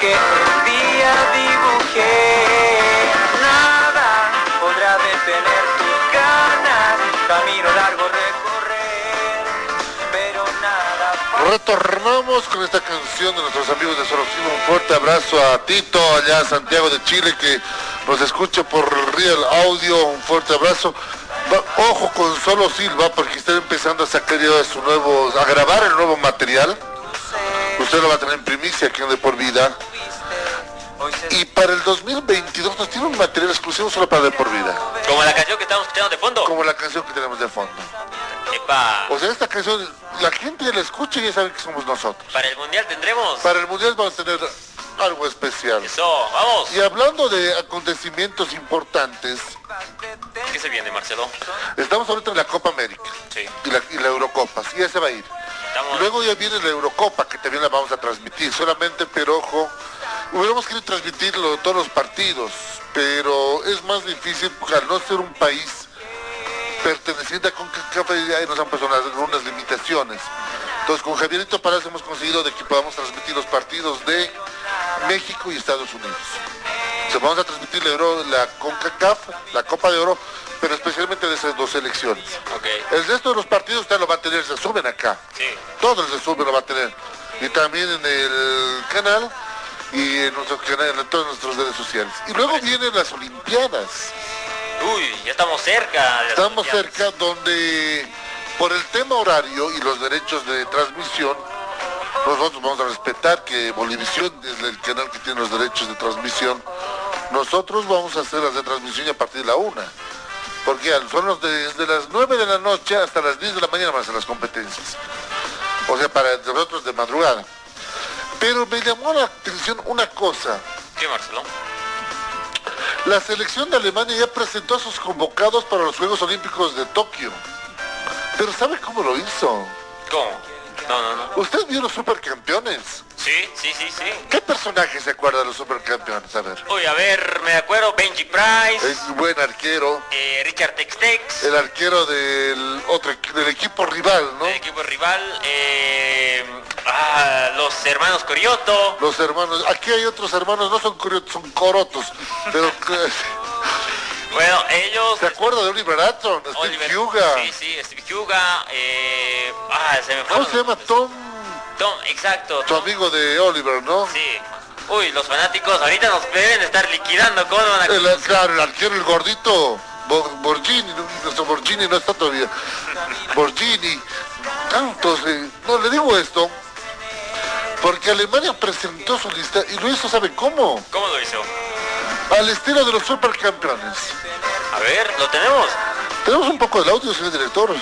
Que un día dibujé. Nada podrá detener tus ganas. Camino largo recorrer, pero nada. Retornamos con esta canción de nuestros amigos de Sorosimo. Un fuerte abrazo a Tito, allá a Santiago de Chile, que nos escucha por Real Audio. Un fuerte abrazo. Ojo con Solo Silva, porque está empezando a sacar ya su nuevo, a grabar el nuevo material. Usted lo va a tener en primicia aquí en De Por Vida. Y para el 2022 nos tiene un material exclusivo solo para De Por Vida. Como la canción que estamos escuchando de fondo. Como la canción que tenemos de fondo. Epa, O sea, esta canción, la gente la escucha y ya sabe que somos nosotros. para el mundial tendremos. Para el Mundial vamos a tener algo especial. Eso, vamos. Y hablando de acontecimientos importantes, ¿Qué se viene, Marcelo? estamos ahorita en la Copa América Sí. y la, y la Eurocopa, sí, ya se va a ir. Luego ya viene la Eurocopa, que también la vamos a transmitir, solamente, pero ojo, hubiéramos querido transmitirlo todos los partidos, pero es más difícil al no ser un país perteneciente a CONCACAF ahí nos han puesto unas, unas limitaciones. Entonces con Javierito Paras hemos conseguido de que podamos transmitir los partidos de México y Estados Unidos. Vamos a transmitir la, Euro- la CONCACAF, la Copa de Oro, pero especialmente de esas dos selecciones. Ok. El resto de los partidos usted lo va a tener, se suben acá. Sí. Todo el resumen lo va a tener. Y también en el canal y en nuestro canal, en todas nuestras redes sociales. Y luego vienen las Olimpiadas. Uy, ya estamos cerca. de Estamos Olimpiadas. cerca donde por el tema horario y los derechos de transmisión, nosotros vamos a respetar que Bolivisión es el canal que tiene los derechos de transmisión. Nosotros vamos a hacer las de transmisión a partir de la una. Porque son los de- desde las 9 de la noche hasta las 10 de la mañana ser las competencias. O sea, para nosotros de madrugada. Pero me llamó la atención una cosa. ¿Qué, Marcelo? La selección de Alemania ya presentó a sus convocados para los Juegos Olímpicos de Tokio. Pero ¿sabe cómo lo hizo? ¿Cómo? No, no, no. ¿Usted vio los supercampeones? Sí, sí, sí, sí. ¿Qué personaje se acuerda de los supercampeones? A ver. Uy, a ver, me acuerdo, Benji Price, Es un buen arquero. eh, Richard Textex, El arquero del otro del equipo rival, ¿no? el equipo rival, eh, ah, los hermanos Corioto. Los hermanos. Aquí hay otros hermanos, no son curiosos, son corotos. Pero Bueno, ellos... ¿se acuerda de Oliver Atson? Steve Huga. Sí, sí, Steve Huga. Eh, ah, se me fue. ¿Cómo se llama Tom? Tom, exacto. Tu amigo de Oliver, ¿no? Sí. Uy, los fanáticos ahorita nos deben estar liquidando. ¿Cómo van a El, claro, el arquero, el gordito, Bo- Borgini, nuestro Borgini no está todavía. Borgini, tantos, eh, no le digo esto, porque Alemania presentó su lista y lo hizo, ¿sabe cómo? ¿Cómo lo hizo? Al estilo de los supercampeones. A ver, ¿lo tenemos? Tenemos un poco del audio, señor director.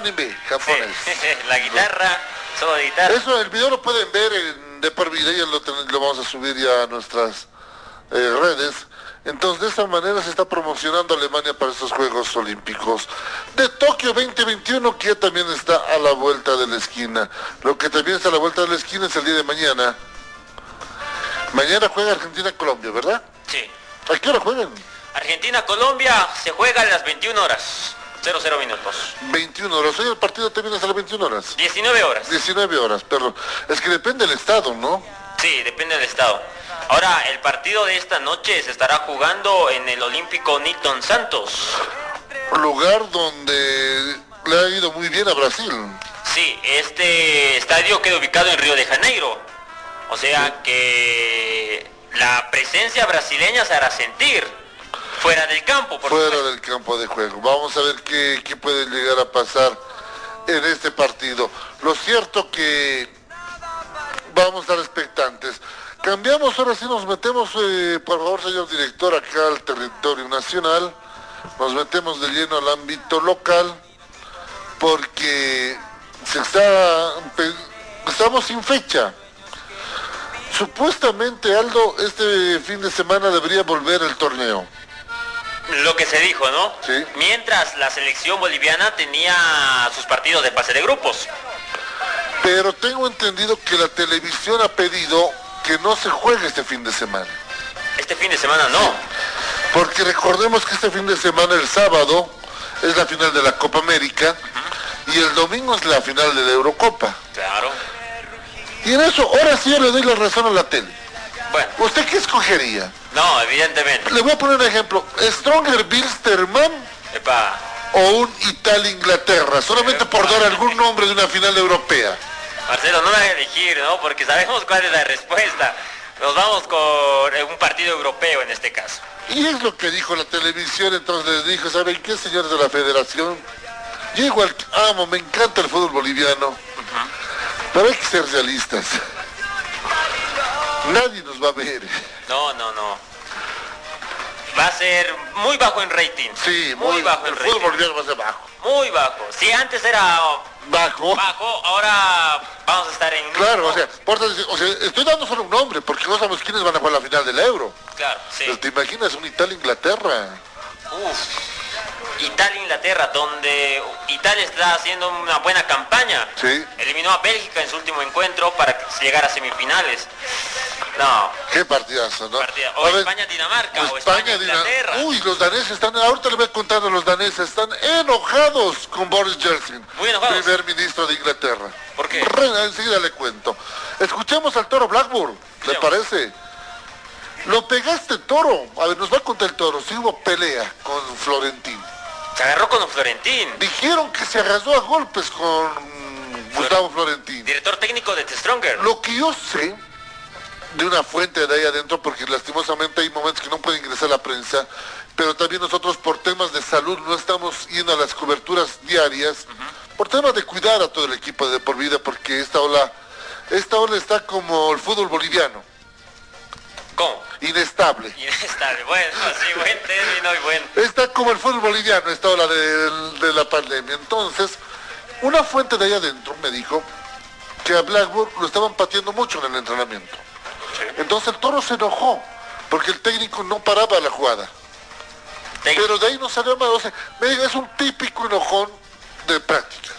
Anime japonés. la guitarra, solo de guitarra. Eso, el video lo pueden ver en, de por lo, lo vamos a subir ya a nuestras eh, redes. Entonces, de esa manera se está promocionando Alemania para estos Juegos Olímpicos de Tokio 2021, que ya también está a la vuelta de la esquina. Lo que también está a la vuelta de la esquina es el día de mañana. Mañana juega Argentina-Colombia, ¿verdad? Sí. ¿A qué hora juegan? Argentina-Colombia se juega a las 21 horas. 00 minutos. 21 horas. Hoy el partido también es a las 21 horas. 19 horas. 19 horas, pero es que depende del estado, ¿no? Sí, depende del estado. Ahora, el partido de esta noche se estará jugando en el Olímpico Newton Santos. Lugar donde le ha ido muy bien a Brasil. Sí, este estadio queda ubicado en Río de Janeiro. O sea que la presencia brasileña se hará sentir fuera del campo, por fuera supuesto. del campo de juego. Vamos a ver qué, qué puede llegar a pasar en este partido. Lo cierto que vamos a estar expectantes. Cambiamos, ahora sí nos metemos, eh, por favor, señor director, acá al territorio nacional. Nos metemos de lleno al ámbito local porque se está, estamos sin fecha. Supuestamente, Aldo, este fin de semana debería volver el torneo. Lo que se dijo, ¿no? Sí. Mientras la selección boliviana tenía sus partidos de pase de grupos. Pero tengo entendido que la televisión ha pedido que no se juegue este fin de semana. Este fin de semana no. Porque recordemos que este fin de semana, el sábado, es la final de la Copa América y el domingo es la final de la Eurocopa. Claro. Y en eso, ahora sí yo le doy la razón a la tele. Bueno, ¿Usted qué escogería? No, evidentemente. Le voy a poner un ejemplo. ¿Stronger Bilsterman Epa, o un Italia-Inglaterra? Solamente por dar algún nombre de una final europea. Marcelo, no me hagas elegir, ¿no? Porque sabemos cuál es la respuesta. Nos vamos con eh, un partido europeo en este caso. Y es lo que dijo la televisión, entonces les dijo, ¿saben qué, señores de la federación? Yo igual amo, me encanta el fútbol boliviano, pero hay que ser realistas. Nadie nos va a ver. No, no, no. Va a ser muy bajo en rating. Sí, muy, bajo en el fútbol rating. boliviano va a ser bajo. Muy bajo. Si antes era Bajo. bajo, ahora vamos a estar en... Claro, o sea, por o sea, estoy dando solo un nombre, porque no sabemos quiénes van a jugar la final del Euro. Claro, sí. Pero te imaginas un Italia-Inglaterra. Uf. Italia-Inglaterra, donde Italia está haciendo una buena campaña. Sí. Eliminó a Bélgica en su último encuentro para llegar a semifinales. No. Qué partidazo, ¿no? Partida- o España-Dinamarca, o España-Inglaterra. Uy, los daneses están, ahorita le voy a contar a los daneses, están enojados con Boris Johnson, Muy enojados. primer ministro de Inglaterra. ¿Por qué? Re- enseguida le cuento. Escuchemos al toro Blackburn, ¿le parece? Lo pegaste toro. A ver, nos va a contar el toro. Si hubo pelea con Florentín. Se agarró con Florentín, Dijeron que se arrasó a golpes con Gustavo Florentín. director técnico de The Stronger. Lo que yo sé de una fuente de ahí adentro, porque lastimosamente hay momentos que no puede ingresar la prensa, pero también nosotros por temas de salud no estamos yendo a las coberturas diarias, por temas de cuidar a todo el equipo de por vida, porque esta ola, esta ola está como el fútbol boliviano, ¿Cómo? inestable. Inestable. Bueno, sí, buen término y buen. Está como el fútbol boliviano, esta ola de, de la pandemia. Entonces, una fuente de ahí adentro me dijo que a Blackburn lo estaban pateando mucho en el entrenamiento. Entonces el toro se enojó, porque el técnico no paraba la jugada. Técnico. Pero de ahí no salió más. O sea, me dijo, es un típico enojón de práctica.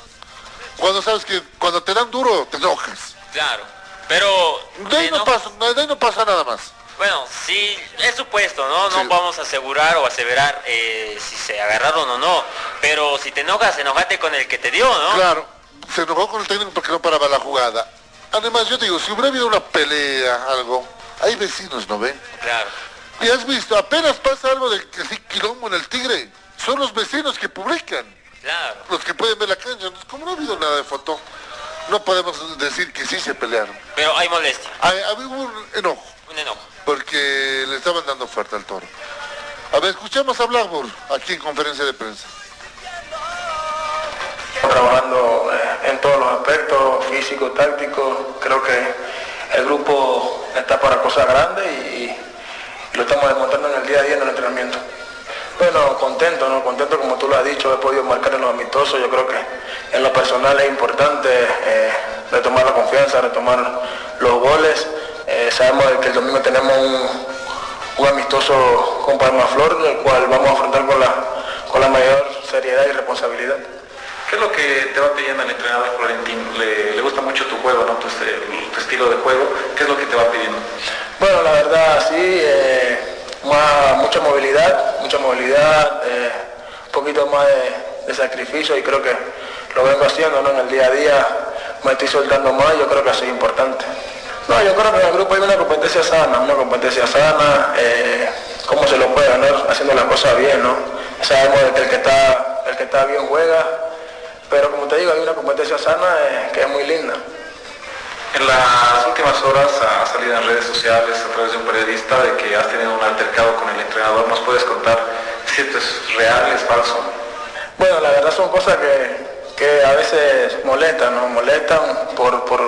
Cuando sabes que cuando te dan duro, te enojas. Claro. Pero. De ahí no, no- pasa, de ahí no pasa nada más. Bueno, sí, es supuesto, ¿no? No Sí. vamos a asegurar o aseverar eh, si se agarraron o no. Pero si te enojas, enojate con el que te dio, ¿no? Claro, se enojó con el técnico porque no paraba la jugada. Además, yo te digo, si hubiera habido una pelea, algo, hay vecinos, ¿no ven? Claro. Y has visto, apenas pasa algo de que sí, quilombo en el Tigre, son los vecinos que publican, Claro. los que pueden ver la cancha. Como no ha habido nada de foto, no podemos decir que sí se pelearon. Pero hay molestia, Hay- Había un enojo, un enojo. Porque le estaban dando fuerte al toro. A ver, escuchamos a Blackburn aquí en conferencia de prensa. trabajando eh, en todos los aspectos, físico, táctico. Creo que el grupo está para cosas grandes y, y lo estamos demostrando en el día a día en el entrenamiento. Bueno, contento, ¿no? Contento como tú lo has dicho, he podido marcar en los amistosos. Yo creo que en lo personal es importante eh, retomar la confianza, retomar los goles. Eh, sabemos que el domingo tenemos un, un amistoso con Palma Flor, el cual vamos a afrontar con la, con la mayor seriedad y responsabilidad. ¿Qué es lo que te va pidiendo el entrenador Florentín? Le, le gusta mucho tu juego, ¿no? Tu, tu, estilo de juego. ¿Qué es lo que te va pidiendo? Bueno, la verdad sí, eh, más, mucha movilidad, mucha movilidad, eh, un poquito más de, de, sacrificio y creo que lo vengo haciendo ¿no? en el día a día, me estoy soltando más, yo creo que eso es importante. No, yo creo que en el grupo hay una competencia sana, una competencia sana, eh, cómo se lo puede ganar haciendo las cosas bien, ¿no? Sabemos que el que está, el que está bien juega, pero como te digo, hay una competencia sana eh, que es muy linda. En las últimas horas ha salido en redes sociales a través de un periodista de que has tenido un altercado con el entrenador. ¿Nos puedes contar si esto es real, es falso? Bueno, la verdad son cosas que, que a veces molestan, ¿no? Molestan por, por,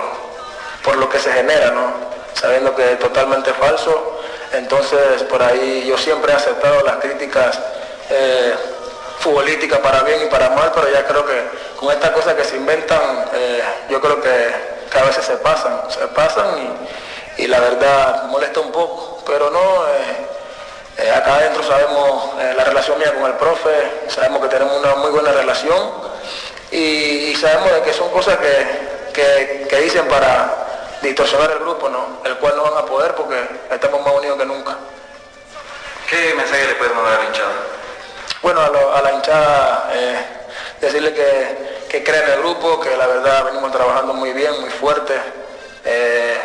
por lo que se genera, ¿no? Sabiendo que es totalmente falso. Entonces, por ahí yo siempre he aceptado las críticas eh, futbolísticas para bien y para mal, pero ya creo que con estas cosas que se inventan, eh, yo creo que, que, a veces se pasan, se pasan y, y, la verdad molesta un poco, pero no, eh, acá adentro sabemos la relación mía con el profe, sabemos que tenemos una muy buena relación y, sabemos que son cosas que, que dicen para distorsionar el grupo, ¿no? el cual no van a poder porque estamos más unidos que nunca. ¿Qué mensaje le puedes mandar a la hinchada? Bueno, a, lo, a la hinchada eh, decirle que, que creen en el grupo, que la verdad venimos trabajando muy bien, muy fuerte eh,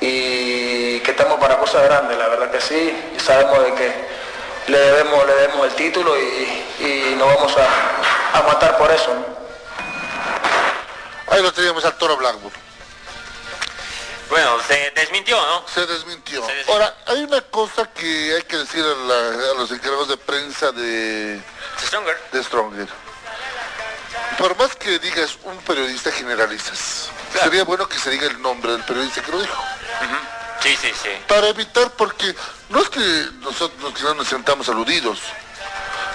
y que estamos para cosas grandes, la verdad que sí, y sabemos de que le debemos, le debemos el título y, y nos vamos a, a matar por eso. ¿no? Ahí lo teníamos al Toro Blackburn. Bueno, se desmintió, ¿no? Se desmintió. se desmintió. Ahora, hay una cosa que hay que decir a, la, a los encargados de prensa de Stronger. de Stronger. Por más que digas un periodista generalizas, claro. sería bueno que se diga el nombre del periodista que lo dijo. Uh -huh. Sí, sí, sí. Para evitar, porque no es que nosotros que no nos sentamos aludidos,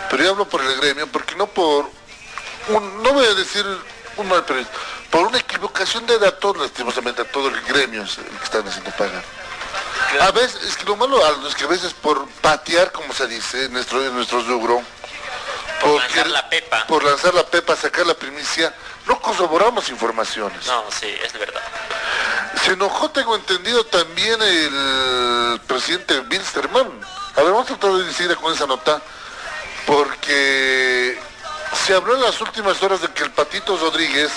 pero yo hablo por el gremio, porque no por, un, no voy a decir un mal periodista, por una equivocación de datos, lastimosamente a todo el gremio es el que están haciendo pagar. Claro. A veces, es que lo malo es que a veces por patear, como se dice en nuestro, en nuestro por lanzar la pepa. Por lanzar la pepa, sacar la primicia, no corroboramos informaciones. No, sí, es verdad. Se enojó, tengo entendido, también el presidente Wilstermann. A ver, vamos a tratar de decir con esa nota, porque se habló en las últimas horas de que el Patito Rodríguez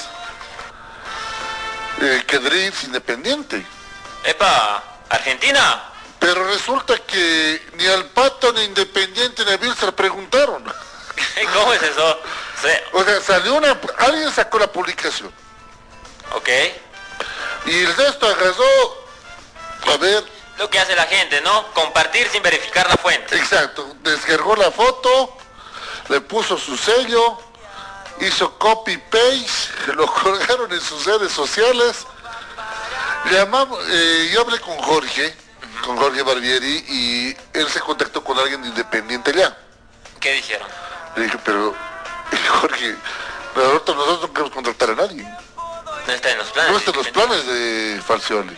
eh, que Drift independiente. ¡Epa! ¿Argentina? Pero resulta que ni al Pato, ni Independiente, ni a Bilster preguntaron. ¿Cómo es eso? Sí. O sea, salió una... Alguien sacó la publicación. Ok. Y el resto agarró... A ver... Lo que hace la gente, ¿no? Compartir sin verificar la fuente. Exacto. Descargó la foto, le puso su sello, hizo copy paste, lo colgaron en sus redes sociales. Llamamos, eh, yo hablé con Jorge, con Jorge Barbieri, y él se contactó con alguien de independiente ya. ¿Qué dijeron? Le dije, pero Jorge, nosotros, nosotros no queremos contratar a nadie. No está en los planes. No está en los planes de Falcioni.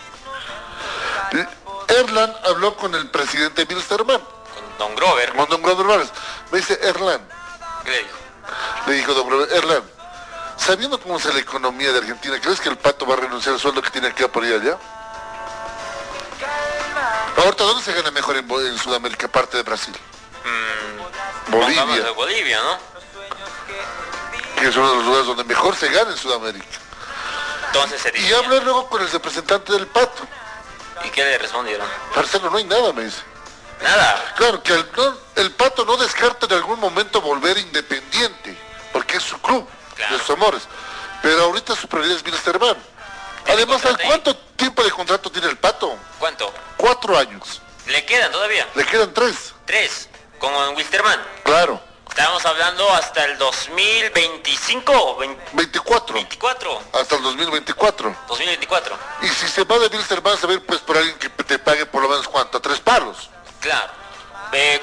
Erlan habló con el presidente Wilstermann. Con Don Grover. Con Don Grover Me dice, Erlan. ¿Qué le dijo? Le dijo Don Erlan, sabiendo cómo es la economía de Argentina, ¿crees que el pato va a renunciar al sueldo que tiene que por ir allá? Ahorita, ¿dónde se gana mejor en, en Sudamérica, aparte de Brasil? Mm, Bolivia. De Bolivia, ¿no? Que es uno de los lugares donde mejor se gana en Sudamérica. Entonces se Y hablé luego con el representante del pato. ¿Y qué le respondieron? Marcelo, no hay nada, me dice. Nada. Claro, que el pato no descarta en algún momento volver independiente, porque es su club, claro. de sus amores. Pero ahorita su prioridad es Wilstermann. Además, ¿sabes cuánto tiempo de contrato tiene el pato? ¿Cuánto? Cuatro años. ¿Le quedan todavía? Le quedan tres. ¿Tres? ¿Con Wilstermann? Claro. Estábamos hablando hasta el 2025 20... 24. 24. Hasta el 2024. 2024. Y si se va de Wilstermann, se va a ir pues por alguien que te pague por lo menos cuánto, tres palos. Claro. Eh,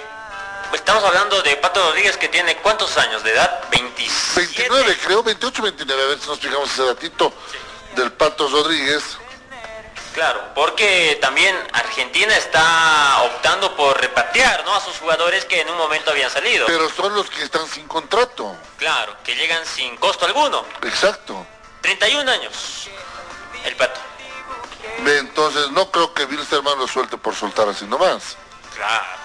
estamos hablando de Pato Rodríguez que tiene cuántos años de edad? 27. 29, creo, 28, 29. A ver si nos fijamos ese datito del Pato Rodríguez. Claro, porque también Argentina está optando por repatriar ¿no? a sus jugadores que en un momento habían salido. Pero son los que están sin contrato. Claro, que llegan sin costo alguno. Exacto. 31 años. El pato. Entonces no creo que Wilstermann lo suelte por soltar así nomás. Claro.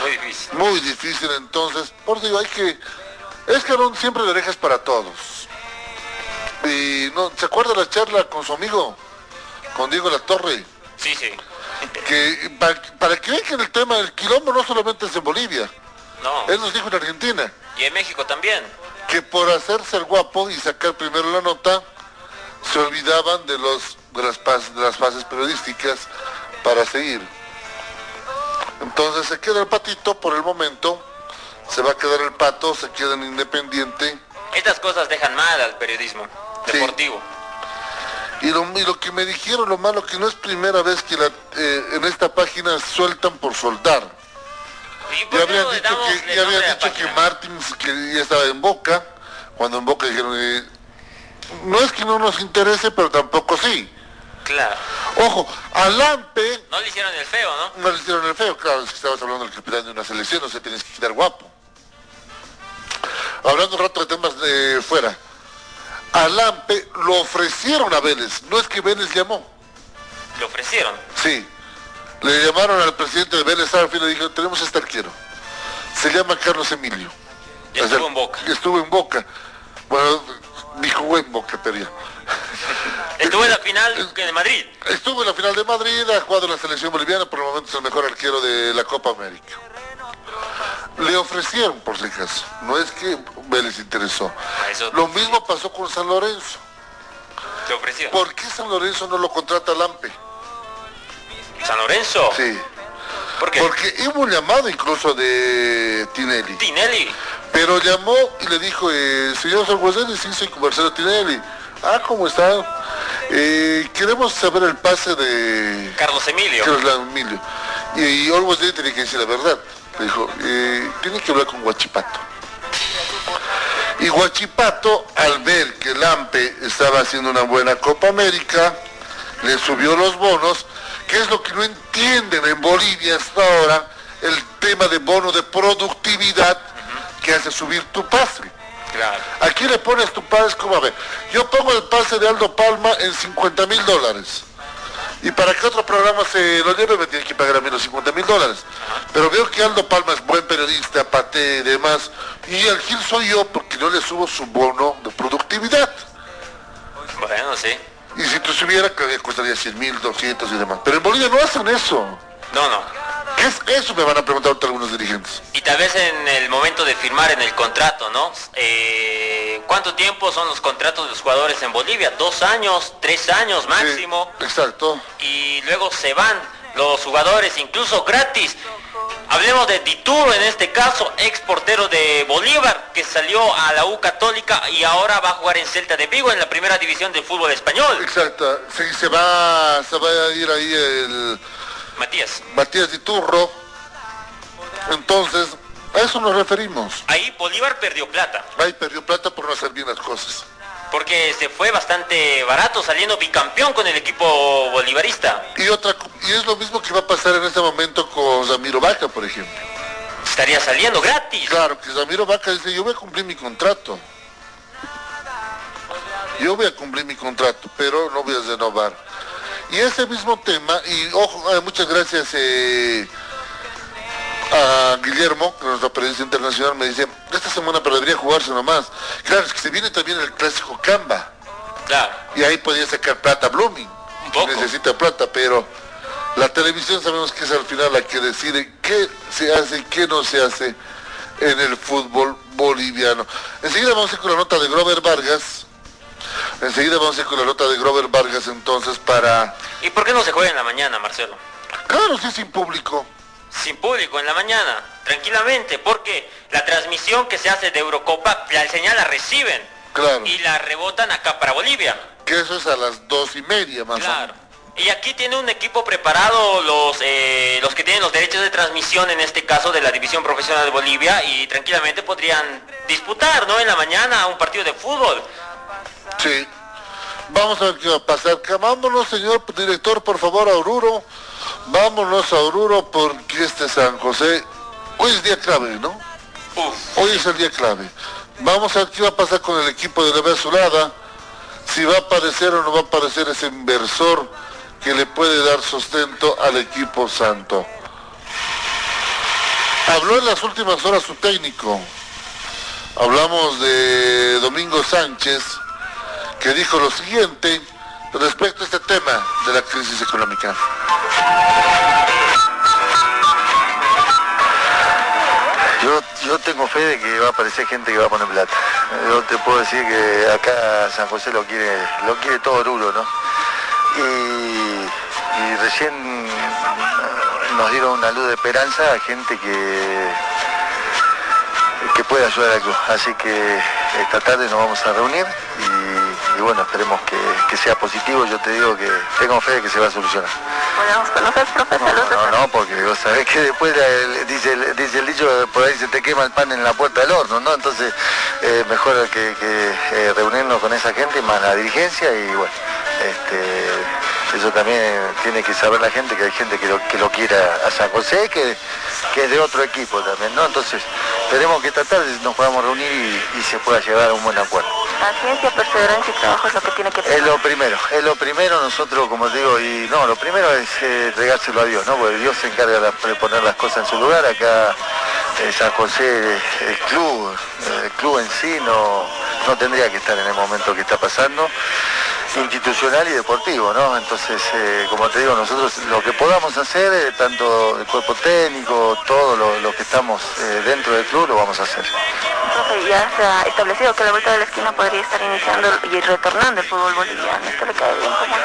Muy difícil. Muy difícil entonces. Por eso digo, hay que... Es que no siempre le dejas para todos. Y no, ¿se acuerda la charla con su amigo? Con Diego La Torre. Sí, sí. Que para, para que vean que el tema del quilombo no solamente es en Bolivia. No. Él nos dijo en Argentina. Y en México también. que por hacerse el guapo y sacar primero la nota, se olvidaban de los de las de las fases periodísticas para seguir. Entonces se queda el patito por el momento, se va a quedar el pato, se queda en independiente. Estas cosas dejan mal al periodismo Sí. deportivo. Y lo, y lo que me dijeron, lo malo, que no es primera vez que la- eh, en esta página sueltan por soltar. ¿Y por Ya habían dicho que, ya habían dicho que? Martins que ya estaba en Boca, cuando en Boca dijeron, eh, no es que no nos interese, pero tampoco sí. Claro. Ojo, a Lampe No le hicieron el feo, ¿no? no le hicieron el feo, claro, es que estabas hablando del capitán de una selección, no se tienes que quedar guapo. Hablando un rato de temas de fuera, a Lampe lo ofrecieron a Vélez, no es que Vélez llamó, Le ofrecieron. sí, le llamaron al presidente de Vélez Arfi y le dijeron, tenemos este arquero, se llama Carlos Emilio. Ya O sea, estuvo en Boca. Estuvo en Boca, bueno, dijo en Boca, teoría. Estuvo en la final de Madrid. Estuvo en la final de Madrid, ha jugado en la selección boliviana, por el momento es el mejor arquero de la Copa América. Le ofrecieron, por si acaso. No es que Vélez interesó. A eso- Lo mismo pasó con San Lorenzo. Le ofreció. ¿Por qué San Lorenzo no lo contrata Lampe? San Lorenzo. Sí. ¿Por qué? Porque hubo un llamado incluso de Tinelli. Tinelli. Pero llamó y le dijo, eh, señor Salguaceres, sí, soy Marcelo Tinelli. Ah, ¿cómo está? Eh, queremos saber el pase de Carlos Emilio. Carlos Emilio. Y, y Always Ready tenía que decir la verdad. Le dijo, eh, tiene que hablar con Guachipato. Y Guachipato, al ver que Lampe estaba haciendo una buena Copa América, le subió los bonos, que es lo que no entienden en Bolivia hasta ahora, el tema de bono de productividad que hace subir tu pase. Claro. Aquí le pones tu pase como a ver, yo pongo el pase de Aldo Palma en 50 mil dólares. Y para que otro programa se lo lleve me tiene que pagar a mí los 50 mil dólares. Pero veo que Aldo Palma es buen periodista, pate y demás. Y el Gil soy yo porque no le subo su bono de productividad. Bueno, sí. Y si tú subiera, costaría 100 mil, 200 y demás. Pero en Bolivia no hacen eso. No, no. ¿Qué es eso? Me van a preguntar algunos dirigentes. Y tal vez en el momento de firmar en el contrato, ¿no? Eh, ¿Cuánto tiempo son los contratos de los jugadores en Bolivia? ¿Dos años? ¿Tres años máximo? Sí, exacto. Y luego se van los jugadores, incluso gratis. Hablemos de Dituro en este caso, ex portero de Bolívar, que salió a la U Católica y ahora va a jugar en Celta de Vigo en la primera división del fútbol español. Exacto. Sí, se va, se va a ir ahí el Matías, Matías Iturro. Entonces, a eso nos referimos. ahí Bolívar perdió plata, Ahí perdió plata por no hacer bien las cosas. porque se fue bastante barato saliendo bicampeón con el equipo bolivarista. Y otra y es lo mismo que va a pasar en este momento con Ramiro Vaca, por ejemplo. Estaría saliendo gratis. Claro, que Ramiro Vaca dice, yo voy a cumplir mi contrato. Yo voy a cumplir mi contrato, pero no voy a renovar. Y ese mismo tema, y ojo, eh, muchas gracias eh, a Guillermo, que nuestro periodista internacional, me dice, esta semana pero debería jugarse nomás. Claro, es que se viene también el clásico Camba. Claro. Y ahí podía sacar plata Blooming. Un poco. Necesita plata, pero la televisión sabemos que es al final la que decide qué se hace y qué no se hace en el fútbol boliviano. Enseguida vamos a ir con la nota de Grover Vargas. Enseguida vamos a ir con la nota de Grover Vargas entonces para... ¿Y por qué no se juega en la mañana, Marcelo? Claro, sí, sin público. Sin público en la mañana, tranquilamente, porque la transmisión que se hace de Eurocopa, la señal la reciben Claro. y la rebotan acá para Bolivia. Que eso es a las dos y media más o Claro. menos. Y aquí tiene un equipo preparado los, eh, los que tienen los derechos de transmisión, en este caso de la División Profesional de Bolivia, y tranquilamente podrían disputar, ¿no? En la mañana un partido de fútbol. Sí. Vamos a ver qué va a pasar. Vámonos, señor director, por favor, a Oruro. Vámonos a Oruro porque este San José, hoy es día clave, ¿no? Hoy es el día clave. Vamos a ver qué va a pasar con el equipo de la Azulada. Si va a aparecer o no va a aparecer ese inversor que le puede dar sustento al equipo santo. Habló en las últimas horas su técnico. Hablamos de Domingo Sánchez, que dijo lo siguiente respecto a este tema de la crisis económica. Yo, yo tengo fe de que va a aparecer gente que va a poner plata. Yo te puedo decir que acá San José lo quiere, lo quiere todo duro, ¿no? Y, recién nos dieron una luz de esperanza a gente que, que puede ayudar. Así que esta tarde nos vamos a reunir y, y bueno, esperemos que, que sea positivo. Yo te digo que tengo fe de que se va a solucionar. Podemos conocer, No, no, no, porque vos sabés que después el- dice, el, dice el dicho, por ahí se te quema el pan en la puerta del horno, ¿no? Entonces, eh, mejor que, que, eh, reunirnos con esa gente, más la dirigencia y bueno, este, eso también tiene que saber la gente, que hay gente que lo, que lo quiera a San José, que, que es de otro equipo también, ¿no? Entonces, esperemos que esta tarde nos podamos reunir y, y se pueda llegar a un buen acuerdo. Paciencia, perseverancia y trabajo es lo que tiene que Es lo primero, es lo primero nosotros, como te digo, y no, lo primero es eh, entregárselo a Dios, ¿no? Porque Dios se encarga de poner las cosas en su lugar. Acá eh, San José, el club, eh, el club en sí no, no tendría que estar en el momento que está pasando, institucional y deportivo, ¿no? Entonces, eh, como te digo, nosotros lo que podamos hacer, eh, tanto el cuerpo técnico, todo lo, lo que estamos eh, dentro del club, lo vamos a hacer. Profe, ya se ha establecido que a la vuelta de la esquina podría estar iniciando y retornando el fútbol boliviano. ¿Esto le cae bien? ¿Cómo?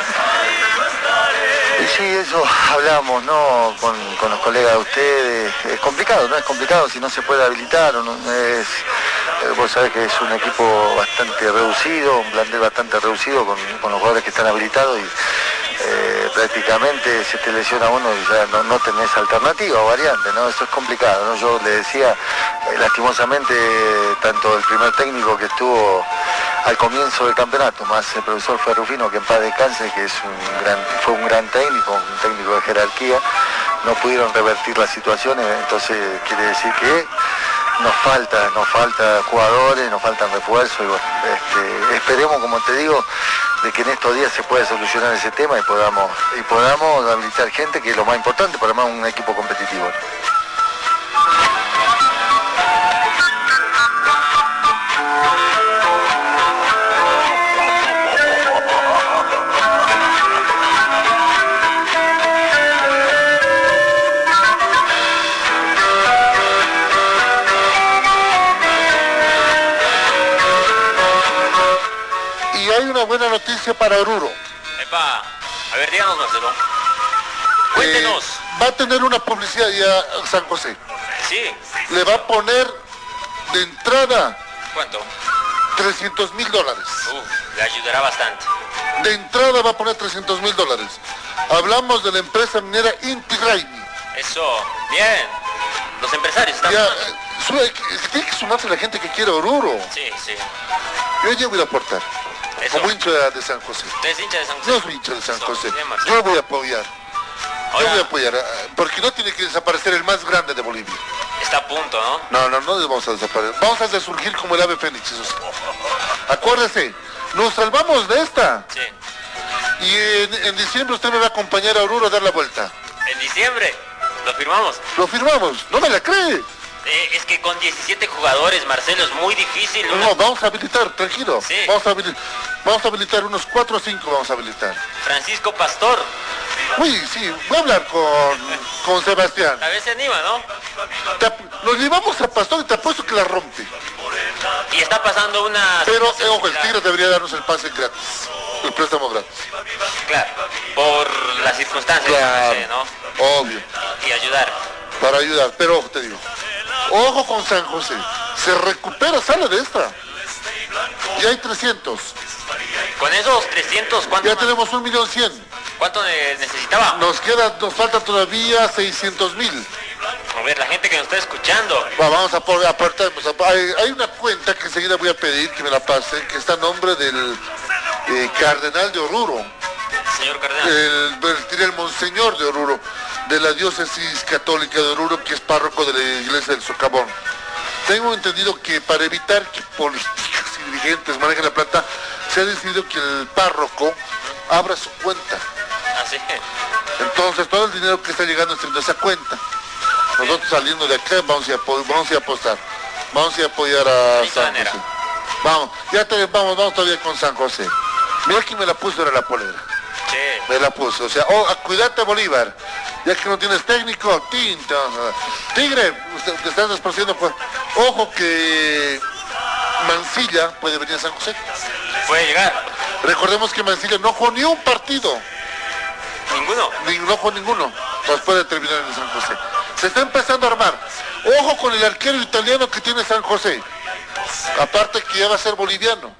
Y sí, eso hablamos, ¿no? Con, con los colegas de ustedes. Es complicado, ¿no? Es complicado si no se puede habilitar. o no- es, vos sabés que es un equipo bastante reducido, un plantel bastante reducido con, con los jugadores que están habilitados y eh, prácticamente se te lesiona uno y ya no, no tenés alternativa o variante, ¿no? Eso es complicado, ¿no? Yo le decía, eh, lastimosamente, tanto el primer técnico que estuvo al comienzo del campeonato, más el profesor Ferrufino, que en paz descanse, que es un gran, fue un gran técnico, un técnico de jerarquía, no pudieron revertir las situaciones, entonces quiere decir que nos falta, nos falta jugadores, nos faltan refuerzos y bueno, este, esperemos, como te digo, de que en estos días se pueda solucionar ese tema y podamos, y podamos habilitar gente, que es lo más importante para armar un equipo competitivo. Hay una buena noticia para Oruro. Epa, a ver, díganos, Marcelo. Cuéntenos. Eh, va a tener una publicidad ya San José. Sí, Le va a poner de entrada ¿cuánto? 300 mil dólares. Uf, le ayudará bastante. De entrada va a poner 300 mil dólares. Hablamos de la empresa minera Inti Raimi. Eso, bien. Los empresarios están... Ya, eh, sube- tiene que sumarse la gente que quiere Oruro. Sí, sí. Yo ya voy a aportar. Eso. Como hincha de, San José. ¿Usted es hincha de San José? Yo soy hincha de San Eso, José. Yo voy a apoyar. Yo voy a apoyar. eh, Porque no tiene que desaparecer el más grande de Bolivia. está a punto, ¿no? No, no, no vamos a desaparecer. Vamos a resurgir como el ave fénix. eso sí. Acuérdese, nos salvamos de esta. Sí. Y en, en diciembre usted me va a acompañar a Oruro a dar la vuelta. En diciembre, lo firmamos. Lo firmamos. ¿No me la cree? Eh, es que con 17 jugadores, Marcelo, es muy difícil. No, una- no, vamos a habilitar, tranquilo. Sí. Vamos, a habilitar, vamos a habilitar unos 4 o 5 vamos a habilitar. Francisco Pastor, Uy, sí, voy a hablar con, con Sebastián. vez se anima, ¿no? Nos llevamos a Pastor y te apuesto que la rompe. Y está pasando una... Pero, eh, ojo, el. Tigre debería darnos el pase gratis. El préstamo gratis. Claro, por las circunstancias, Claro. ¿no? Obvio. Y ayudar. Para ayudar. Pero ojo, te digo. Ojo con San José. Se recupera, sale de esta. Y hay 300. Con esos 300, ¿cuánto Ya más? tenemos un millón cien. ¿Cuánto ne- necesitaba? Nos queda, nos falta todavía 600 mil. A ver, la gente que nos está escuchando. vamos a poner, aparte, apa- hay, hay una cuenta que enseguida voy a pedir que me la pasen, que está a nombre del eh, cardenal de Oruro. Señor Cardenal. el, el, el monseñor de Oruro, de la diócesis católica de Oruro, que es párroco de la iglesia del Socavón. Tengo entendido que para evitar que políticos y dirigentes manejen la plata, se ha decidido que el párroco abra su cuenta. Así. Entonces todo el dinero que está llegando es en esa cuenta. Nosotros saliendo de acá vamos a, vamos a apostar. Vamos a apoyar a San. José. Vamos, ya te, vamos, vamos todavía con San José. Mira quién me la puso era la polera. Sí. Me la puso. O sea, oh, ah, cuídate Bolívar. Ya que no tienes técnico, tinta. Tigre, usted, te estás despreciando. pues. Ojo que Mancilla puede venir a San José. Puede llegar. Recordemos que Mancilla no jugó ni un partido. Ninguno. Ni, no jugó ninguno. Entonces puede terminar en San José. Se está empezando a armar. Ojo con el arquero italiano que tiene San José. Aparte que ya va a ser boliviano.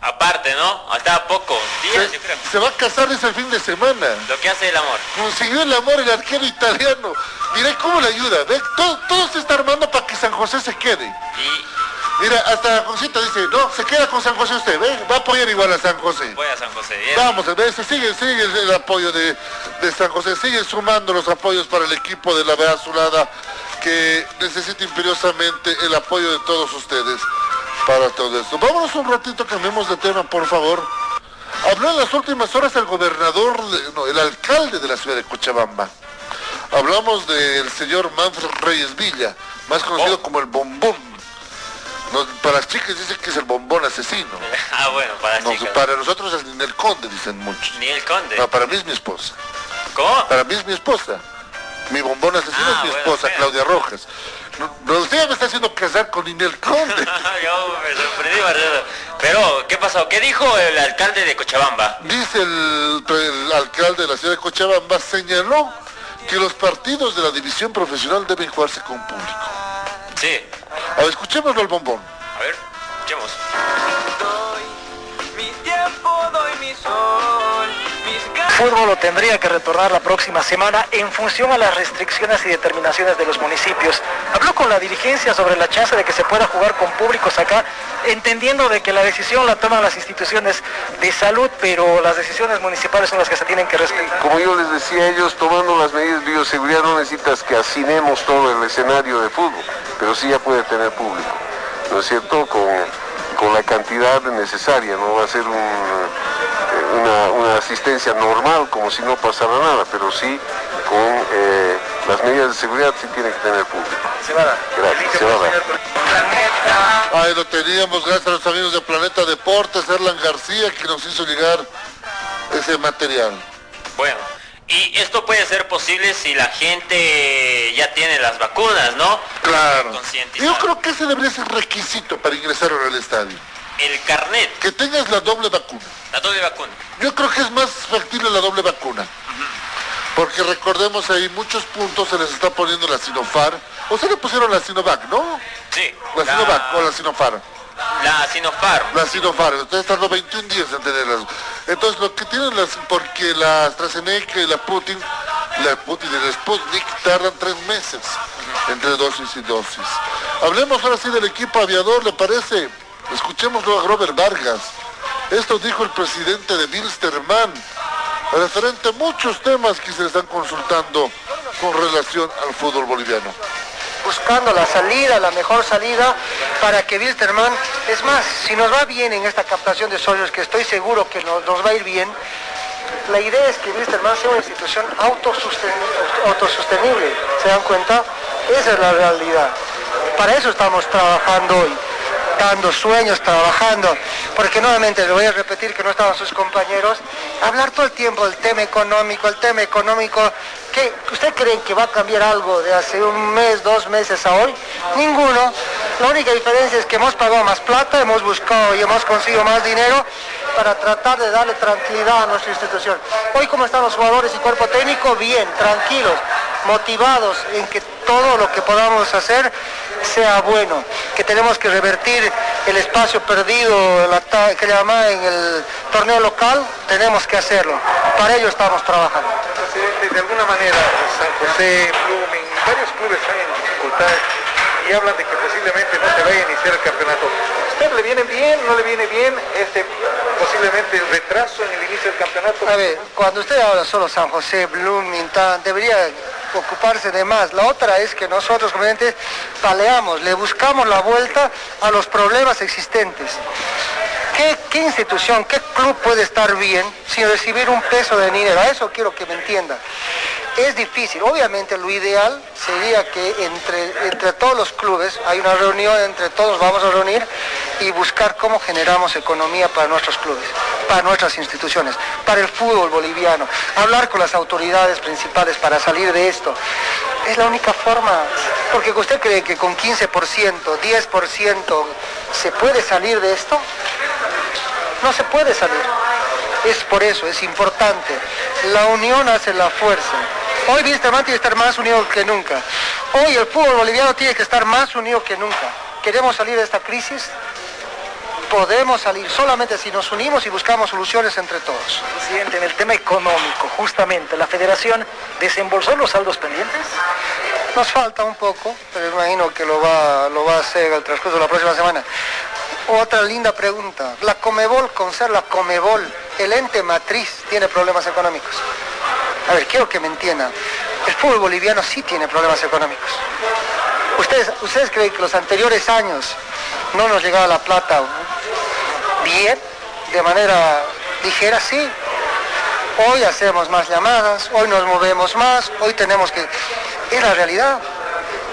Aparte, ¿no? Hasta poco. Días, yo creo. Se, se va a casar ese fin de semana. Lo que hace el amor. Consiguió el amor el arquero italiano. Mira cómo le ayuda. ¿Ve? Todo, todo se está armando para que San José se quede. Y Mira, hasta la Concita dice, no, se queda con San José usted, ¿ve? Va a apoyar igual a San José. voy a San José. Bien. Vamos, ¿ve? Se sigue, sigue el, apoyo de, de San José, sigue sumando los apoyos para el equipo de la Vea Azulada que necesita imperiosamente el apoyo de todos ustedes para todo esto. Vámonos un ratito, cambiemos de tema, por favor. Habló en las últimas horas el gobernador, de- no, el alcalde de la ciudad de Cochabamba. Hablamos del señor Manfred Reyes Villa, más conocido Oh. como el bombón. No, para las chicas dicen que es el bombón asesino. Ah, bueno, para No, chicas. para nosotros es Ninel Conde, dicen muchos. Ni el conde. No, para mí es mi esposa. ¿Cómo? Para mí es mi esposa. Mi bombón asesino Ah, es mi esposa. Claudia Rojas. No, usted me está haciendo casar con Ninel Conde. Yo me sorprendí. Pero, ¿qué pasó? ¿Qué dijo el alcalde de Cochabamba? Dice el, el alcalde de la ciudad de Cochabamba, señaló que los partidos de la división profesional deben jugarse con público. Sí. A ver, escuchémoslo al bombón. A ver, escuchemos. Fútbol lo tendría que retornar la próxima semana en función a las restricciones y determinaciones de los municipios. Habló con la dirigencia sobre la chance de que se pueda jugar con públicos acá, entendiendo de que la decisión la toman las instituciones de salud, pero las decisiones municipales son las que se tienen que respetar. Como yo les decía ellos, tomando las medidas de bioseguridad no necesitas que hacinemos todo el escenario de fútbol, pero sí ya puede tener público, ¿no es cierto? Con, con la cantidad necesaria, no va a ser un, una, una asistencia normal como si no pasara nada, pero sí con eh, las medidas de seguridad sí tiene que tener público. Se va a dar. Gracias, se va a dar. Ahí lo teníamos, gracias a los amigos de Planeta Deportes, Erlan García, que nos hizo llegar ese material. Bueno, y esto puede ser posible si la gente ya tiene las vacunas, ¿no? Claro. Yo creo que ese debería ser requisito para ingresar al estadio. El carnet, Que tengas la doble vacuna. la doble vacuna. Yo creo que es más factible la doble vacuna. Porque recordemos ahí muchos puntos se les está poniendo la Sinofar. O se le pusieron la Sinovac, ¿no? Sí. La Sinovac o la Sinofar. la Sinopharm. La Sinopharm. Ustedes tardó 21 días en tenerlas. Entonces lo que tienen las, porque la AstraZeneca y la Putin, la Putin y la Sputnik tardan tres meses entre dosis y dosis. Hablemos ahora sí del equipo aviador, ¿le parece? Escuchémoslo a Robert Vargas. Esto dijo el presidente de Wilstermann, referente a muchos temas que se están consultando con relación al fútbol boliviano. buscando la salida, la mejor salida para que Wilterman, es más, si nos va bien en esta captación de socios, que estoy seguro que nos, va a ir bien, la idea es que Wilsterman sea una institución autososten- autosostenible, ¿se dan cuenta? Esa es la realidad. Para eso estamos trabajando hoy, dando sueños, trabajando, porque nuevamente le voy a repetir que no estaban sus compañeros, hablar todo el tiempo del tema económico, el tema económico, ¿qué? ¿usted cree que va a cambiar algo de hace un mes, dos meses a hoy? Ninguno. La única diferencia es que hemos pagado más plata, hemos buscado y hemos conseguido más dinero para tratar de darle tranquilidad a nuestra institución. Hoy como están los jugadores y cuerpo técnico, bien, tranquilos, motivados en que todo lo que podamos hacer sea bueno, que tenemos que revertir el espacio perdido el ata- que llama en el torneo local, tenemos que hacerlo. Para ello estamos trabajando. Presidente, de alguna manera San José, Blooming, varios clubes están en dificultades y hablan de que posiblemente no se vaya a iniciar el campeonato. ¿A usted le viene bien, no le viene bien este posiblemente retraso en el inicio del campeonato? A ver, cuando usted habla solo San José, Bloomington, debería ocuparse de más. La otra es que nosotros, como paleamos, le buscamos la vuelta a los problemas existentes. ¿Qué, qué institución, qué club puede estar bien sin recibir un peso de dinero? A eso quiero que me entienda. Es difícil. Obviamente lo ideal sería que entre, entre todos los clubes hay una reunión, entre todos vamos a reunir y buscar cómo generamos economía para nuestros clubes, para nuestras instituciones, para el fútbol boliviano. Hablar con las autoridades principales para salir de esto. Es la única forma. Porque usted cree que con 15%, 10% se puede salir de esto. No se puede salir. Es por eso, es importante. La unión hace la fuerza. Hoy tiene que estar más unido que nunca. Hoy el fútbol boliviano tiene que estar más unido que nunca. Queremos salir de esta crisis. Podemos salir solamente si nos unimos y buscamos soluciones entre todos. Presidente, en el tema económico, justamente, ¿la federación desembolsó los saldos pendientes? Nos falta un poco, pero imagino que lo va, lo va a hacer al transcurso de la próxima semana. Otra linda pregunta. La Comebol, con ser la Comebol, el ente matriz, tiene problemas económicos. A ver, quiero que me entiendan. El fútbol boliviano sí tiene problemas económicos. ¿Ustedes, ¿Ustedes creen que los anteriores años no nos llegaba la plata bien, de manera ligera? Sí. Hoy hacemos más llamadas, hoy nos movemos más, hoy tenemos que... Es la realidad.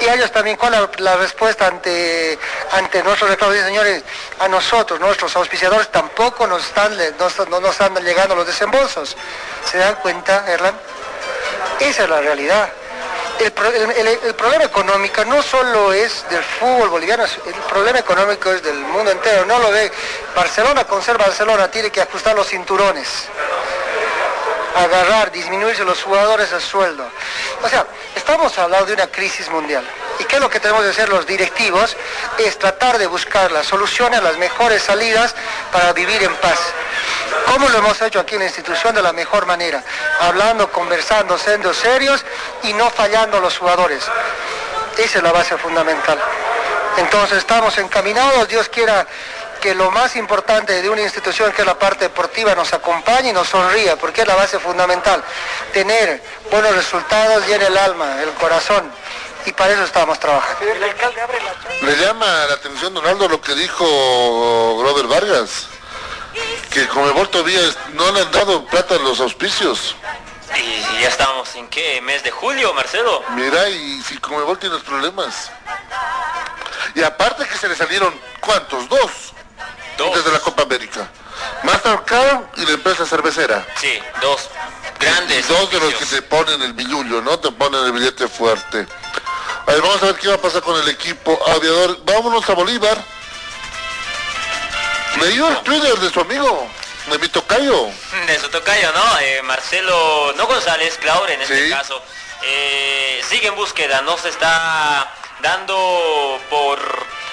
Y ellos también, ¿cuál la, la respuesta ante, ante nuestros reclamos? Señores, a nosotros, nuestros auspiciadores, tampoco nos están, nos, no nos están llegando los desembolsos. ¿Se dan cuenta, Erlan? Esa es la realidad. El, el- problema económico no solo es del fútbol boliviano, el problema económico es del mundo entero. No lo ve. Barcelona con ser Barcelona tiene que ajustar los cinturones agarrar, disminuirse los jugadores el sueldo. O sea, estamos hablando de una crisis mundial. ¿Y qué es lo que tenemos que hacer los directivos? Es tratar de buscar las soluciones, las mejores salidas para vivir en paz. ¿Cómo lo hemos hecho aquí en la institución de la mejor manera? Hablando, conversando, siendo serios y no fallando a los jugadores. Esa es la base fundamental. Entonces estamos encaminados, Dios quiera que lo más importante de una institución que es la parte deportiva nos acompañe y nos sonría, porque es la base fundamental. Tener buenos resultados llena el alma, el corazón, y para eso estamos trabajando. Le llama la atención, Donaldo, lo que dijo Grover Vargas, que Comebol todavía no le han dado plata a los auspicios. Y ya estamos en qué, mes de julio, Marcelo. Mira, y si Comebol tiene los problemas. Y aparte que se le salieron, ¿cuántos? Dos. Desde la Copa América. Mastercard y la empresa cervecera. Sí, dos grandes. Dos de los que te ponen el billullo, ¿no? Te ponen el billete fuerte. A ver, vamos a ver qué va a pasar con el equipo aviador. Vámonos a Bolívar. Leyó el Twitter de su amigo, de mi tocayo. De su tocayo, ¿no? Eh, Marcelo, no González, Claure en este Sí. caso. eh, sigue en búsqueda, no se está dando por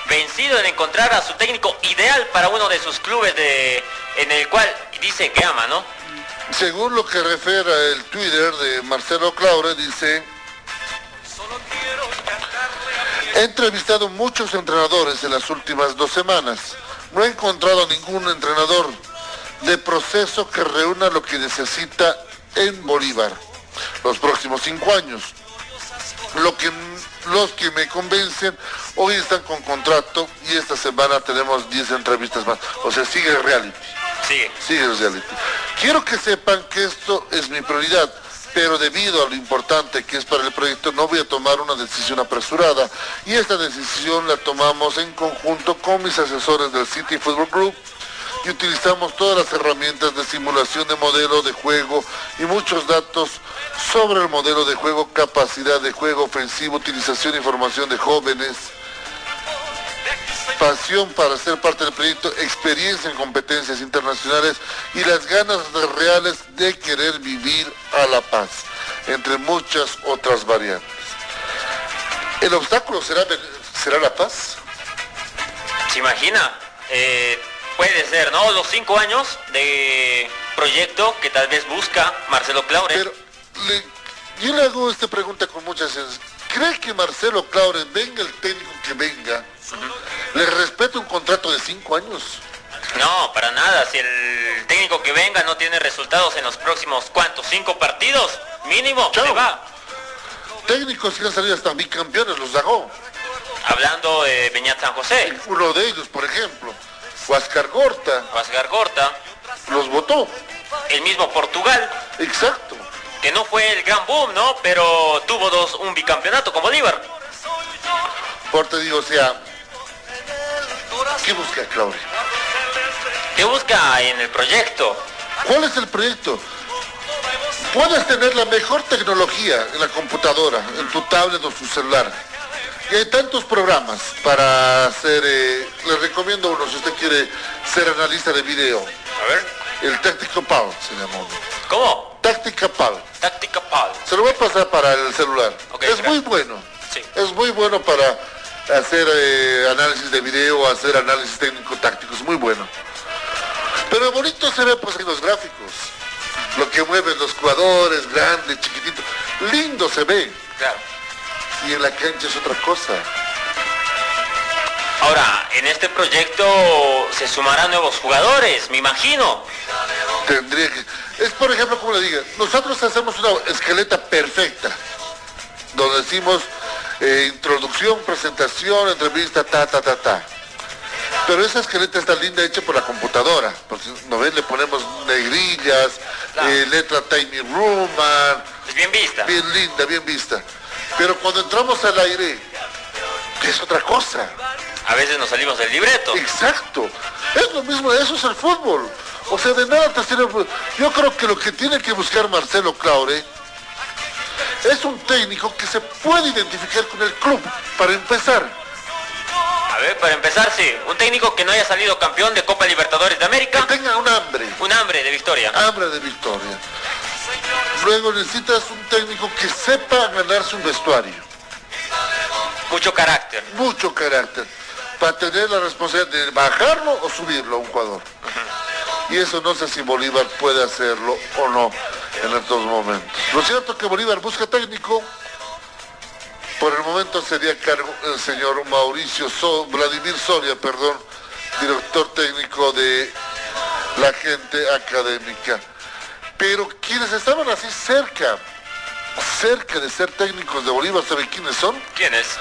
vencido en encontrar a su técnico ideal para uno de sus clubes de, en el cual dice que ama, ¿no? Según lo que refiere el Twitter de Marcelo Claure, dice, he entrevistado muchos entrenadores en las últimas dos semanas. No he encontrado ningún entrenador de proceso que reúna lo que necesita en Bolívar los próximos cinco años. Lo que, los que me convencen hoy están con contrato y esta semana tenemos 10 entrevistas más. O sea, sigue el reality. Sigue. Sigue el reality. Quiero que sepan que esto es mi prioridad, pero debido a lo importante que es para el proyecto, no voy a tomar una decisión apresurada. Y esta decisión la tomamos en conjunto con mis asesores del City Football Group y utilizamos todas las herramientas de simulación de modelo de juego y muchos datos sobre el modelo de juego, capacidad de juego ofensivo, utilización y formación de jóvenes, pasión para ser parte del proyecto, experiencia en competencias internacionales y las ganas reales de querer vivir a la paz, entre muchas otras variantes. ¿El obstáculo será, será la paz? ¿Se imagina? eh, puede ser, ¿no? Los cinco años de proyecto que tal vez busca Marcelo Claure. Pero le- yo le hago esta pregunta con mucha sensibilidad. ¿Cree que Marcelo Claure, venga el técnico que venga, le respeta un contrato de cinco años? No, para nada. Si el técnico que venga no tiene resultados en los próximos, ¿cuántos? ¿Cinco partidos? Mínimo, se va. Técnicos que han salido hasta bicampeones, los Dagó. Hablando de Beñat San José. Uno de ellos, por ejemplo, Huáscar Gorta, Vasgar Gorta, los votó. el mismo Portugal, Exacto. que no fue el gran boom, ¿no? Pero tuvo dos, un bicampeonato con Bolívar. Por te digo, o sea, ¿qué busca Claure? ¿Qué busca en el proyecto? ¿Cuál es el proyecto? Puedes tener la mejor tecnología en la computadora, en tu tablet o tu celular. Y hay tantos programas para hacer, eh, le recomiendo uno si usted quiere ser analista de video. A ver. El Táctico Pal se llama. ¿Cómo? Táctica Pal. Táctica PAL. Se lo voy a pasar para el celular. Ok, es gracias. muy bueno. Sí. Es muy bueno para hacer eh, análisis de video, hacer análisis técnico táctico, es muy bueno. Pero bonito se ve pues en los gráficos. Lo que mueven los jugadores, grande, chiquitito. Lindo se ve. Claro. Y en la cancha es otra cosa. Ahora, en este proyecto se sumarán nuevos jugadores, me imagino. Tendría que. Es por ejemplo, como le diga, nosotros hacemos una esqueleta perfecta. Donde decimos eh, introducción, presentación, entrevista, ta, ta, ta, ta. Pero esa esqueleta está linda hecha por la computadora. Porque, ¿no ves? Le ponemos negrillas, eh, letra Tiny Roman. Es bien vista. Bien linda, bien vista. Pero cuando entramos al aire, es otra cosa. A veces nos salimos del libreto. Exacto. Es lo mismo, eso es el fútbol. O sea, de nada te sirve el fútbol. Yo creo que lo que tiene que buscar Marcelo Claure es un técnico que se puede identificar con el club, para empezar. A ver, para empezar, sí. Un técnico que no haya salido campeón de Copa Libertadores de América. Que tenga un hambre. Un hambre de victoria. Hambre de victoria. Luego necesitas un técnico que sepa ganarse un vestuario. Mucho carácter. Mucho carácter. Para tener la responsabilidad de bajarlo o subirlo a un jugador. Y eso no sé si Bolívar puede hacerlo o no en estos momentos. Lo cierto que Bolívar busca técnico. Por el momento sería cargo el señor Mauricio So- Vladimir Soria, perdón, director técnico de la gente académica. Pero quienes estaban así cerca, cerca de ser técnicos de Bolívar, ¿saben quiénes son? ¿Quién es?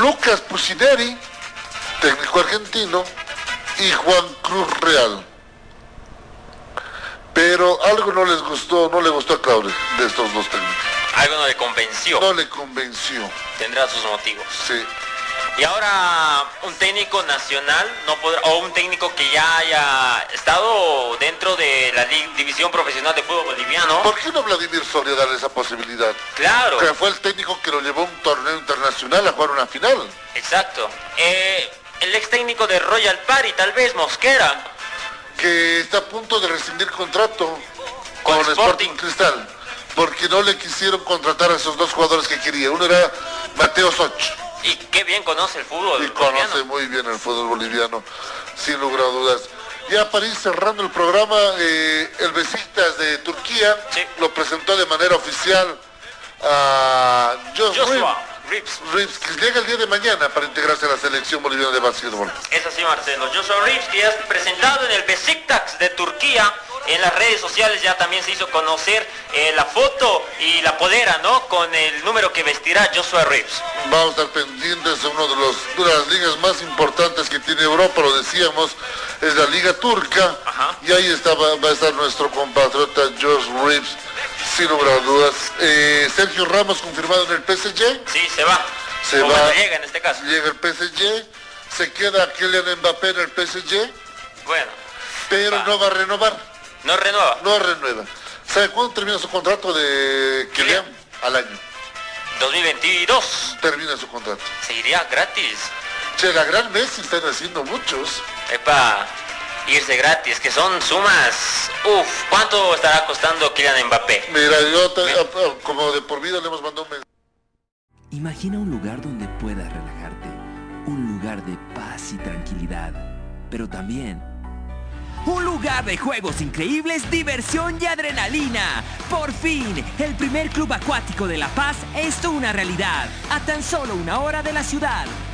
Lucas Pucineri, técnico argentino, y Juan Cruz Real. Pero algo no les gustó, no le gustó a Claudio de estos dos técnicos. Algo no le convenció. No le convenció. Tendrá sus motivos. Sí. Y ahora un técnico nacional no podrá, o un técnico que ya haya estado dentro de la división profesional de fútbol boliviano. ¿Por qué no Vladimir Soria darle esa posibilidad? Claro. Que fue el técnico que lo llevó a un torneo internacional a jugar una final. Exacto. Eh, el ex técnico de Royal Party, tal vez Mosquera. Que está a punto de rescindir contrato Con con, Sporting. Sporting Cristal. Porque no le quisieron contratar a esos dos jugadores que quería. Uno era Mateo Soch. Y qué bien conoce el fútbol Y boliviano. conoce muy bien el fútbol boliviano, sin lugar a dudas. Ya para ir cerrando el programa, eh, el Besiktas de Turquía lo presentó de manera oficial a Josh Joshua Reeves, Reeves, que llega el día de mañana para integrarse a la selección boliviana de básquetbol. Es así, Marcelo. Joshua Reeves, que ya es presentado en el Besiktas de Turquía. En las redes sociales ya también se hizo conocer eh, la foto y la polera, ¿no? Con el número que vestirá Joshua Reeves. Vamos a estar pendientes de uno de, los, de las ligas más importantes que tiene Europa, lo decíamos, es la Liga Turca. Y ahí está, va, va a estar nuestro compatriota Josh Reeves, sin lugar a dudas. Eh, Sergio Ramos confirmado en el PSG. Sí, se va. Se O va. llega en este caso. Llega el PSG, se queda Kylian Mbappé en el PSG, Bueno, pero no va a renovar. no renueva. No renueva. ¿Sabe cuándo termina su contrato de Kylian? Al año. 2022. Termina su contrato. Se iría gratis. Che, la gran Messi están haciendo muchos. Epa, irse gratis, que son sumas. Uf, ¿cuánto estará costando Kylian Mbappé? Mira, yo te- como de por vida le hemos mandado un mensaje. Imagina un lugar donde puedas relajarte, un lugar de paz y tranquilidad, pero también un lugar de juegos increíbles, diversión y adrenalina. Por fin, el primer club acuático de La Paz es una realidad. A tan solo una hora de la ciudad.